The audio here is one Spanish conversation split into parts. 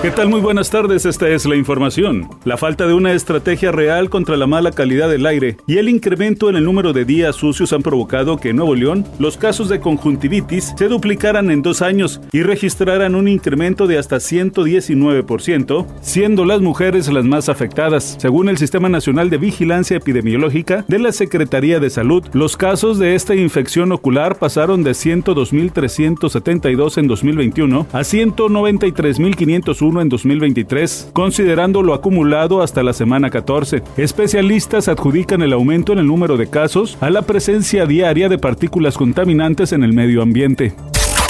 ¿Qué tal? Muy buenas tardes, esta es la información. La falta de una estrategia real contra la mala calidad del aire y el incremento en el número de días sucios han provocado que en Nuevo León los casos de conjuntivitis se duplicaran en dos años y registraran un incremento de hasta 119%, siendo las mujeres las más afectadas. Según el Sistema Nacional de Vigilancia Epidemiológica de la Secretaría de Salud, los casos de esta infección ocular pasaron de 102.372 en 2021 a 193.501 en 2023, considerando lo acumulado hasta la semana 14. Especialistas adjudican el aumento en el número de casos a la presencia diaria de partículas contaminantes en el medio ambiente.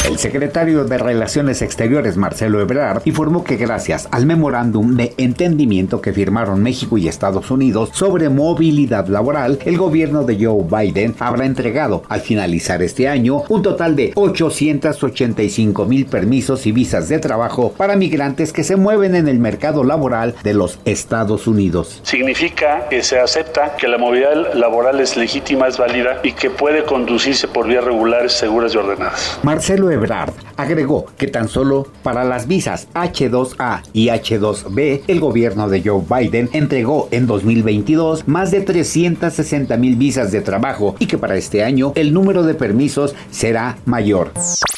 El secretario de Relaciones Exteriores, Marcelo Ebrard, informó que gracias al memorándum de entendimiento que firmaron México y Estados Unidos sobre movilidad laboral, el gobierno de Joe Biden habrá entregado al finalizar este año un total de 885 mil permisos y visas de trabajo para migrantes que se mueven en el mercado laboral de los Estados Unidos. Significa que se acepta que la movilidad laboral es legítima, es válida y que puede conducirse por vías regulares, seguras y ordenadas. Marcelo Ebrard agregó que tan solo para las visas H2A y H2B, el gobierno de Joe Biden entregó en 2022 más de 360 mil visas de trabajo y que para este año el número de permisos será mayor.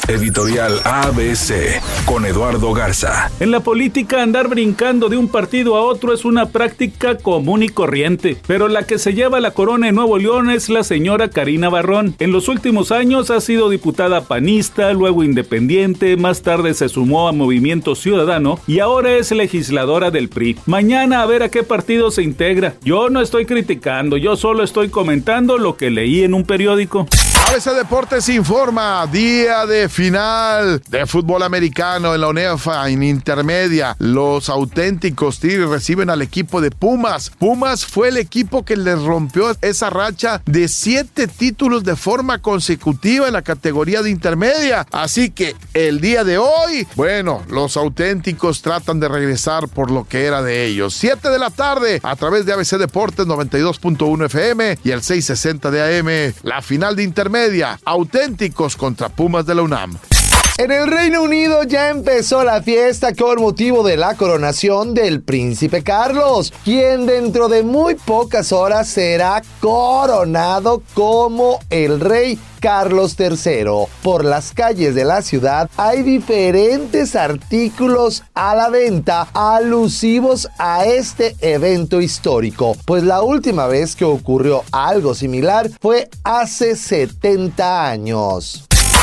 Editorial ABC con Eduardo Garza. En la política andar brincando de un partido a otro es una práctica común y corriente, pero la que se lleva la corona en Nuevo León es la señora Karina Barrón. En los últimos años ha sido diputada panista, luego independiente, más tarde se sumó a Movimiento Ciudadano y ahora es legisladora del PRI. Mañana a ver a qué partido se integra. Yo no estoy criticando, yo solo estoy comentando lo que leí en un periódico. ABC Deportes informa, día de final de fútbol americano en la UNEFA en intermedia. Los auténticos Tigres reciben al equipo de Pumas. Pumas fue el equipo que les rompió esa racha de siete títulos de forma consecutiva en la categoría de intermedia. Así que el día de hoy, bueno, los auténticos tratan de regresar por lo que era de ellos. Siete de la tarde a través de ABC Deportes 92.1 FM y el 660 de AM. La final de intermedia auténticos contra Pumas de la UNAM. En el Reino Unido ya empezó la fiesta con motivo de la coronación del príncipe Carlos, quien dentro de muy pocas horas será coronado como el rey Carlos III. Por las calles de la ciudad hay diferentes artículos a la venta alusivos a este evento histórico, pues la última vez que ocurrió algo similar fue hace 70 años.